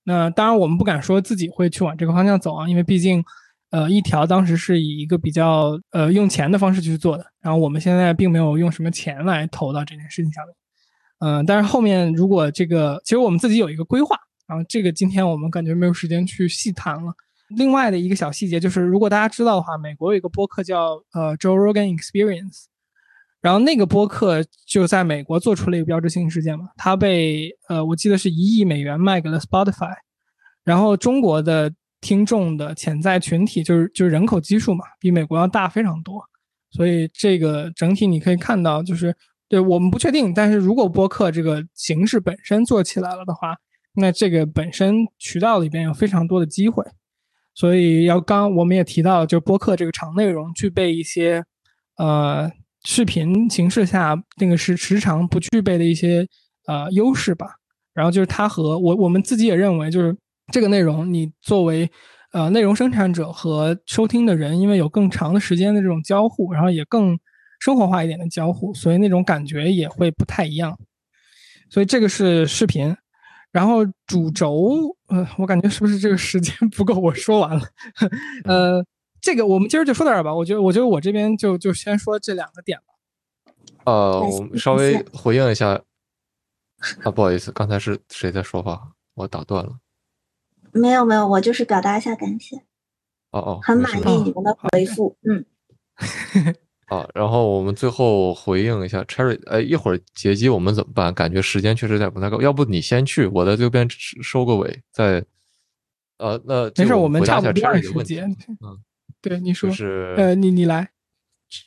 那当然我们不敢说自己会去往这个方向走啊，因为毕竟。呃，一条当时是以一个比较呃用钱的方式去做的，然后我们现在并没有用什么钱来投到这件事情上面，嗯，但是后面如果这个，其实我们自己有一个规划，然后这个今天我们感觉没有时间去细谈了。另外的一个小细节就是，如果大家知道的话，美国有一个播客叫呃 Joe Rogan Experience，然后那个播客就在美国做出了一个标志性事件嘛，它被呃我记得是一亿美元卖给了 Spotify，然后中国的。听众的潜在群体就是就是人口基数嘛，比美国要大非常多，所以这个整体你可以看到，就是对我们不确定，但是如果播客这个形式本身做起来了的话，那这个本身渠道里边有非常多的机会，所以要刚我们也提到，就播客这个长内容具备一些呃视频形式下那个时时长不具备的一些呃优势吧，然后就是它和我我们自己也认为就是。这个内容你作为呃内容生产者和收听的人，因为有更长的时间的这种交互，然后也更生活化一点的交互，所以那种感觉也会不太一样。所以这个是视频，然后主轴，呃，我感觉是不是这个时间不够？我说完了，呃，这个我们今儿就说到这儿吧。我觉得，我觉得我这边就就先说这两个点吧。呃，我们稍微回应一下啊，不好意思，刚才是谁在说话？我打断了。没有没有，我就是表达一下感谢。哦哦，很满意你们的回复，嗯。(laughs) 啊，然后我们最后回应一下 Cherry，哎，一会儿结机我们怎么办？感觉时间确实有点不太够，要不你先去，我在这边收个尾，再，呃，那没事，我们差不多的时间。(laughs) 嗯，对，你说，是，呃，你你来。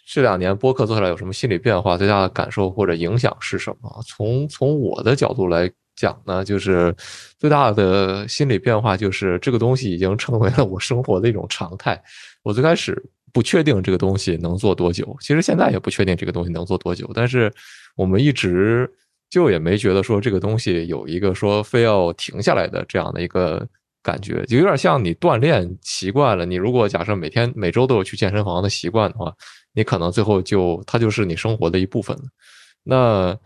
这两年播客做下来有什么心理变化？最大的感受或者影响是什么？从从我的角度来讲呢，就是最大的心理变化就是这个东西已经成为了我生活的一种常态。我最开始。不确定这个东西能做多久，其实现在也不确定这个东西能做多久。但是我们一直就也没觉得说这个东西有一个说非要停下来的这样的一个感觉，就有点像你锻炼习惯了。你如果假设每天每周都有去健身房的习惯的话，你可能最后就它就是你生活的一部分了。那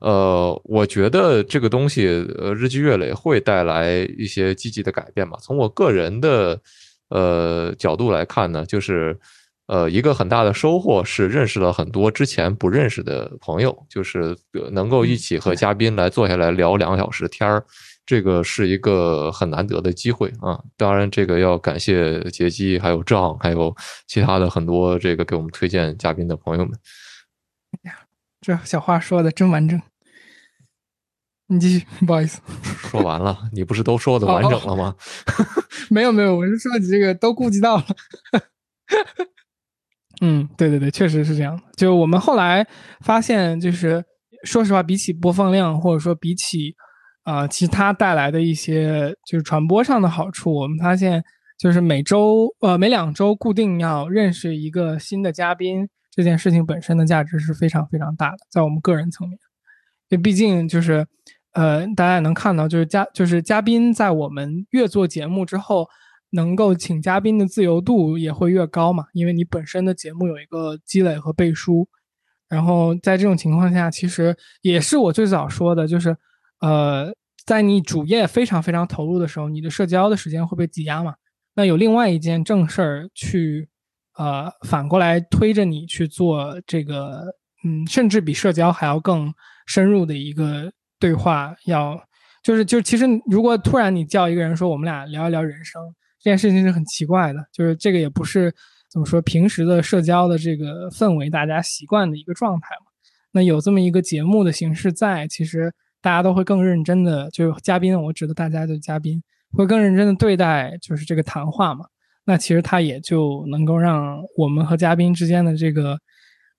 呃，我觉得这个东西呃日积月累会带来一些积极的改变吧。从我个人的。呃，角度来看呢，就是，呃，一个很大的收获是认识了很多之前不认识的朋友，就是能够一起和嘉宾来坐下来聊两个小时天儿，这个是一个很难得的机会啊。当然，这个要感谢杰基，还有赵，还有其他的很多这个给我们推荐嘉宾的朋友们。哎呀，这小话说的真完整。你继续，不好意思，说完了，你不是都说的完整了吗？(laughs) 没有没有，我是说你这个都顾及到了。(laughs) 嗯，对对对，确实是这样。就我们后来发现，就是说实话，比起播放量，或者说比起啊其他带来的一些就是传播上的好处，我们发现就是每周呃每两周固定要认识一个新的嘉宾，这件事情本身的价值是非常非常大的，在我们个人层面，因为毕竟就是。呃，大家也能看到，就是嘉就是嘉宾在我们越做节目之后，能够请嘉宾的自由度也会越高嘛，因为你本身的节目有一个积累和背书。然后在这种情况下，其实也是我最早说的，就是呃，在你主业非常非常投入的时候，你的社交的时间会被挤压嘛。那有另外一件正事儿去，呃，反过来推着你去做这个，嗯，甚至比社交还要更深入的一个。对话要就是就其实如果突然你叫一个人说我们俩聊一聊人生这件事情是很奇怪的，就是这个也不是怎么说平时的社交的这个氛围大家习惯的一个状态嘛。那有这么一个节目的形式在，其实大家都会更认真的，就是嘉宾，我指的大家的嘉宾会更认真的对待就是这个谈话嘛。那其实它也就能够让我们和嘉宾之间的这个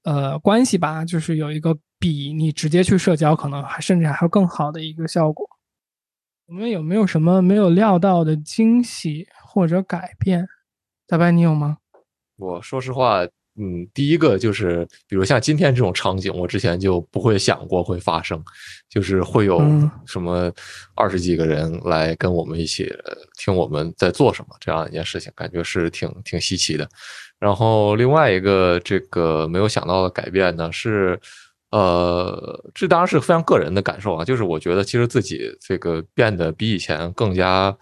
呃关系吧，就是有一个。比你直接去社交可能还甚至还有更好的一个效果。我们有没有什么没有料到的惊喜或者改变？大白，你有吗？我说实话，嗯，第一个就是，比如像今天这种场景，我之前就不会想过会发生，就是会有什么二十几个人来跟我们一起听我们在做什么这样一件事情，感觉是挺挺稀奇的。然后另外一个这个没有想到的改变呢是。呃，这当然是非常个人的感受啊，就是我觉得其实自己这个变得比以前更加，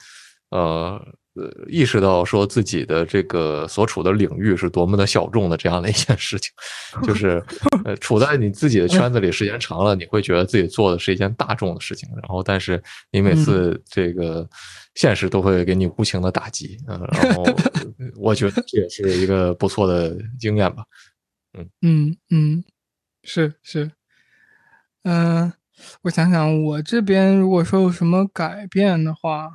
呃呃，意识到说自己的这个所处的领域是多么的小众的这样的一件事情，就是 (laughs) 呃，处在你自己的圈子里时间长了，你会觉得自己做的是一件大众的事情，然后但是你每次这个现实都会给你无情的打击，嗯，然后 (laughs) 我觉得这也是一个不错的经验吧，嗯嗯嗯。是是，嗯，我想想，我这边如果说有什么改变的话，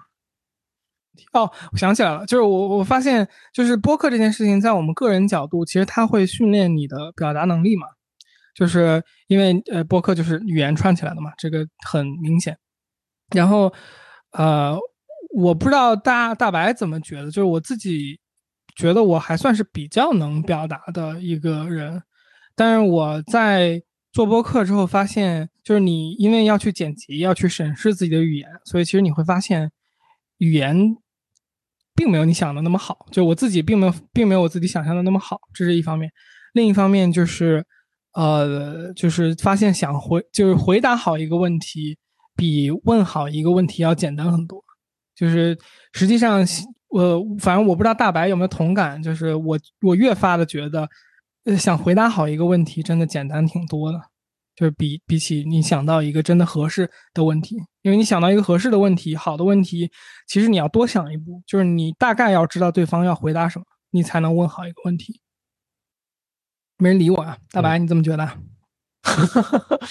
哦，我想起来了，就是我我发现，就是播客这件事情，在我们个人角度，其实它会训练你的表达能力嘛，就是因为呃，播客就是语言串起来的嘛，这个很明显。然后，呃，我不知道大大白怎么觉得，就是我自己觉得我还算是比较能表达的一个人。但是我在做播客之后发现，就是你因为要去剪辑，要去审视自己的语言，所以其实你会发现，语言并没有你想的那么好，就我自己并没有并没有我自己想象的那么好，这是一方面。另一方面就是，呃，就是发现想回就是回答好一个问题，比问好一个问题要简单很多。就是实际上，我反正我不知道大白有没有同感，就是我我越发的觉得，呃，想回答好一个问题真的简单挺多的。就是比比起你想到一个真的合适的问题，因为你想到一个合适的问题，好的问题，其实你要多想一步，就是你大概要知道对方要回答什么，你才能问好一个问题。没人理我啊，大白，你怎么觉得？(laughs)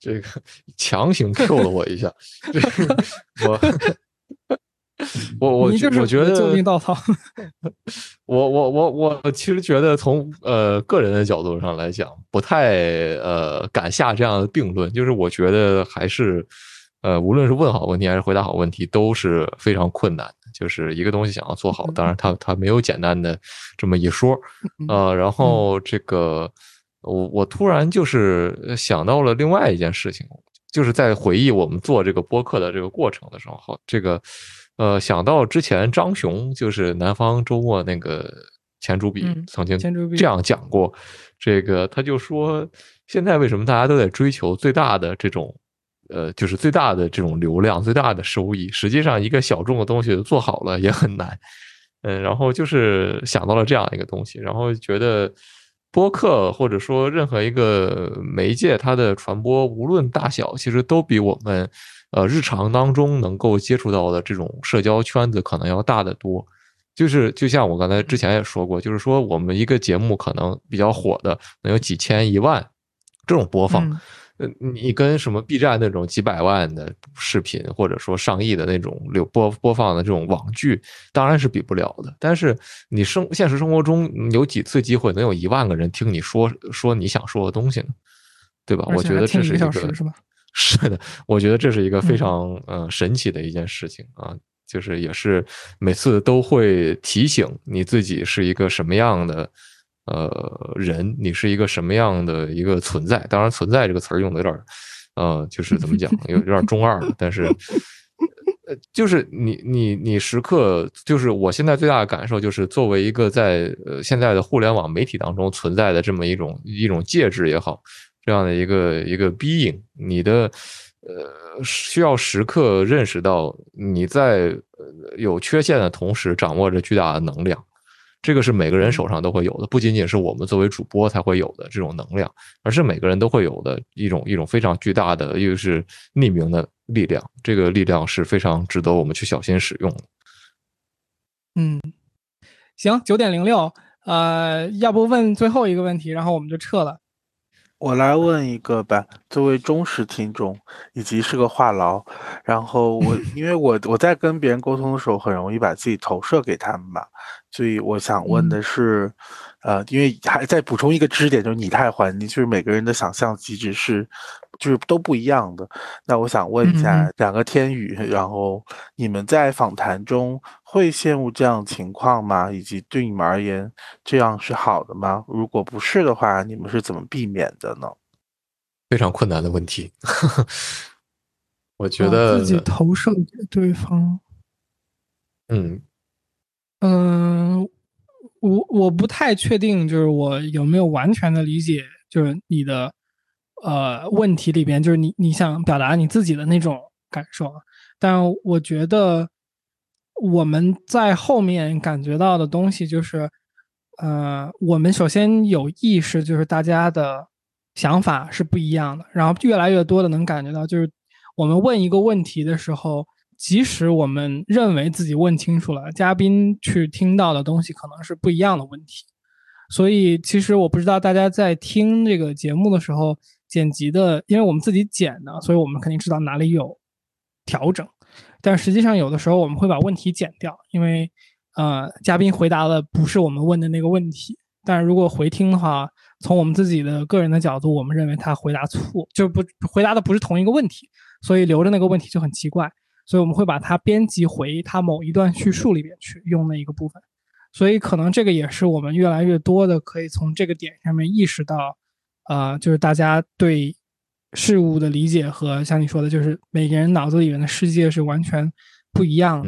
这个强行 Q 了我一下，我。(laughs) 我我我觉得救命稻草。(laughs) 我我我我其实觉得从呃个人的角度上来讲，不太呃敢下这样的定论。就是我觉得还是呃无论是问好问题还是回答好问题都是非常困难的。就是一个东西想要做好，当然它它没有简单的这么一说。呃，然后这个我我突然就是想到了另外一件事情，就是在回忆我们做这个播客的这个过程的时候，这个。呃，想到之前张雄就是南方周末那个前主笔曾经这样讲过，这个他就说，现在为什么大家都在追求最大的这种，呃，就是最大的这种流量、最大的收益？实际上，一个小众的东西做好了也很难。嗯，然后就是想到了这样一个东西，然后觉得播客或者说任何一个媒介，它的传播无论大小，其实都比我们。呃，日常当中能够接触到的这种社交圈子可能要大得多，就是就像我刚才之前也说过，就是说我们一个节目可能比较火的，能有几千、一万这种播放，呃，你跟什么 B 站那种几百万的视频，或者说上亿的那种流播播放的这种网剧，当然是比不了的。但是你生现实生活中有几次机会能有一万个人听你说说你想说的东西呢？对吧？我觉得这是一个。是 (laughs) 的，我觉得这是一个非常呃神奇的一件事情啊，就是也是每次都会提醒你自己是一个什么样的呃人，你是一个什么样的一个存在。当然，“存在”这个词儿用的有点呃，就是怎么讲，有有点中二了。但是，呃，就是你你你时刻就是我现在最大的感受就是，作为一个在呃现在的互联网媒体当中存在的这么一种一种介质也好。这样的一个一个 being，你的呃需要时刻认识到你在有缺陷的同时掌握着巨大的能量，这个是每个人手上都会有的，不仅仅是我们作为主播才会有的这种能量，而是每个人都会有的一种一种非常巨大的，又是匿名的力量。这个力量是非常值得我们去小心使用的。嗯，行，九点零六，呃，要不问最后一个问题，然后我们就撤了。我来问一个吧，作为忠实听众以及是个话痨，然后我 (laughs) 因为我我在跟别人沟通的时候，很容易把自己投射给他们吧，所以我想问的是，呃，因为还再补充一个知识点，就是拟态环境，就是每个人的想象机制是。就是都不一样的。那我想问一下两个天宇，然后你们在访谈中会陷入这样情况吗？以及对你们而言，这样是好的吗？如果不是的话，你们是怎么避免的呢？非常困难的问题。我觉得自己投射给对方。嗯嗯，我我不太确定，就是我有没有完全的理解，就是你的。呃，问题里边就是你你想表达你自己的那种感受，但我觉得我们在后面感觉到的东西就是，呃，我们首先有意识，就是大家的想法是不一样的，然后越来越多的能感觉到，就是我们问一个问题的时候，即使我们认为自己问清楚了，嘉宾去听到的东西可能是不一样的问题，所以其实我不知道大家在听这个节目的时候。剪辑的，因为我们自己剪的，所以我们肯定知道哪里有调整。但实际上，有的时候我们会把问题剪掉，因为呃，嘉宾回答的不是我们问的那个问题。但是如果回听的话，从我们自己的个人的角度，我们认为他回答错，就不回答的不是同一个问题，所以留着那个问题就很奇怪。所以我们会把它编辑回它某一段叙述里边去，用那一个部分。所以可能这个也是我们越来越多的可以从这个点上面意识到。呃，就是大家对事物的理解和像你说的，就是每个人脑子里面的世界是完全不一样。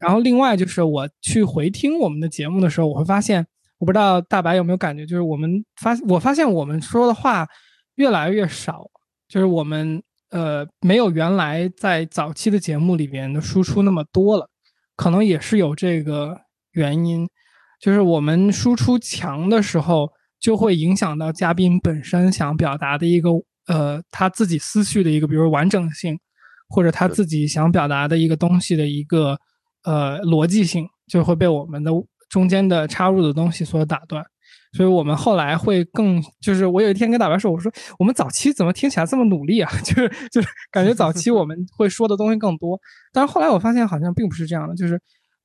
然后另外就是我去回听我们的节目的时候，我会发现，我不知道大白有没有感觉，就是我们发我发现我们说的话越来越少，就是我们呃没有原来在早期的节目里边的输出那么多了，可能也是有这个原因，就是我们输出强的时候，就会影响到嘉宾本身想表达的一个呃他自己思绪的一个，比如完整性，或者他自己想表达的一个东西的一个。呃，逻辑性就会被我们的中间的插入的东西所打断，所以我们后来会更就是我有一天跟大白说，我说我们早期怎么听起来这么努力啊？(laughs) 就是就是感觉早期我们会说的东西更多，但是后来我发现好像并不是这样的，就是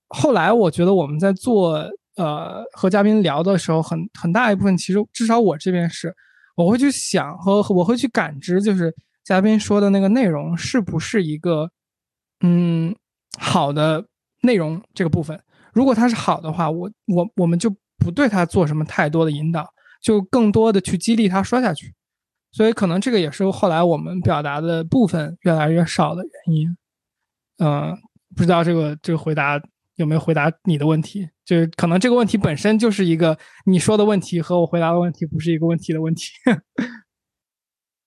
后来我觉得我们在做呃和嘉宾聊的时候，很很大一部分其实至少我这边是我会去想和我会去感知，就是嘉宾说的那个内容是不是一个嗯好的。内容这个部分，如果它是好的话，我我我们就不对他做什么太多的引导，就更多的去激励他说下去。所以可能这个也是后来我们表达的部分越来越少的原因。嗯，不知道这个这个回答有没有回答你的问题？就是可能这个问题本身就是一个你说的问题和我回答的问题不是一个问题的问题。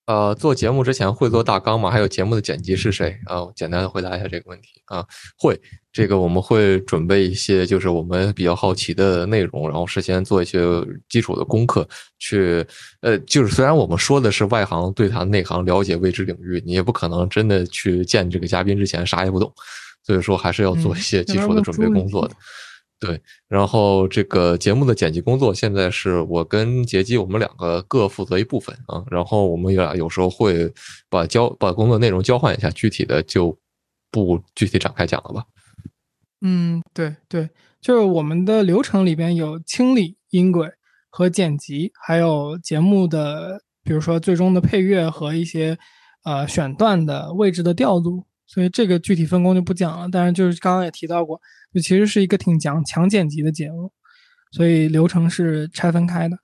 呃，做节目之前会做大纲吗？还有节目的剪辑是谁？啊，简单的回答一下这个问题啊。会，这个我们会准备一些，就是我们比较好奇的内容，然后事先做一些基础的功课，去，呃，就是虽然我们说的是外行对谈内行，了解未知领域，你也不可能真的去见这个嘉宾之前啥也不懂，所以说还是要做一些基础的准备工作的。对，然后这个节目的剪辑工作现在是我跟杰基，我们两个各负责一部分啊。然后我们俩有时候会把交把工作内容交换一下，具体的就不具体展开讲了吧。嗯，对对，就是我们的流程里边有清理音轨和剪辑，还有节目的，比如说最终的配乐和一些呃选段的位置的调度。所以这个具体分工就不讲了，但是就是刚刚也提到过。就其实是一个挺讲强剪辑的节目，所以流程是拆分开的。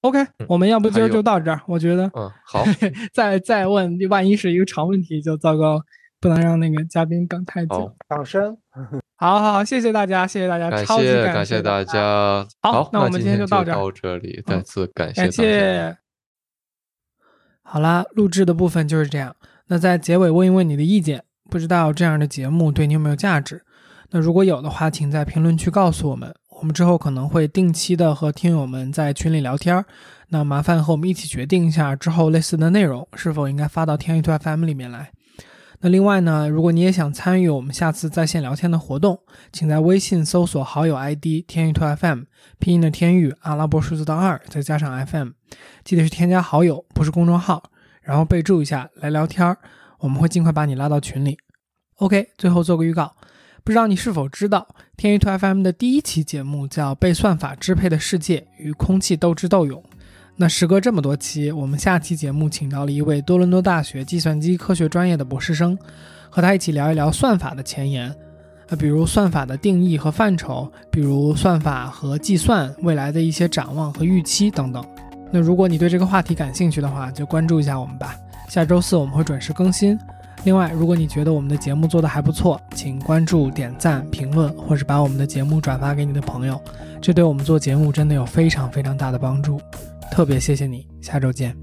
OK，我们要不今儿就到这儿？我觉得，嗯，好。(laughs) 再再问，万一是一个长问题就糟糕，不能让那个嘉宾等太久。掌声。(laughs) 好好，谢谢大家，谢谢大家，超级感谢大家。好，那我们今天就到这儿。到这里，再次感谢感谢。好啦，录制的部分就是这样。那在结尾问一问你的意见，不知道这样的节目对你有没有价值？那如果有的话，请在评论区告诉我们，我们之后可能会定期的和听友们在群里聊天儿。那麻烦和我们一起决定一下之后类似的内容是否应该发到天娱兔 FM 里面来。那另外呢，如果你也想参与我们下次在线聊天的活动，请在微信搜索好友 ID 天娱兔 FM，拼音的天域，阿拉伯数字的二，再加上 FM，记得是添加好友，不是公众号，然后备注一下来聊天儿，我们会尽快把你拉到群里。OK，最后做个预告。不知道你是否知道，天娱兔 FM 的第一期节目叫《被算法支配的世界与空气斗智斗勇》。那时隔这么多期，我们下期节目请到了一位多伦多大学计算机科学专业的博士生，和他一起聊一聊算法的前沿，啊，比如算法的定义和范畴，比如算法和计算未来的一些展望和预期等等。那如果你对这个话题感兴趣的话，就关注一下我们吧。下周四我们会准时更新。另外，如果你觉得我们的节目做得还不错，请关注、点赞、评论，或是把我们的节目转发给你的朋友，这对我们做节目真的有非常非常大的帮助。特别谢谢你，下周见。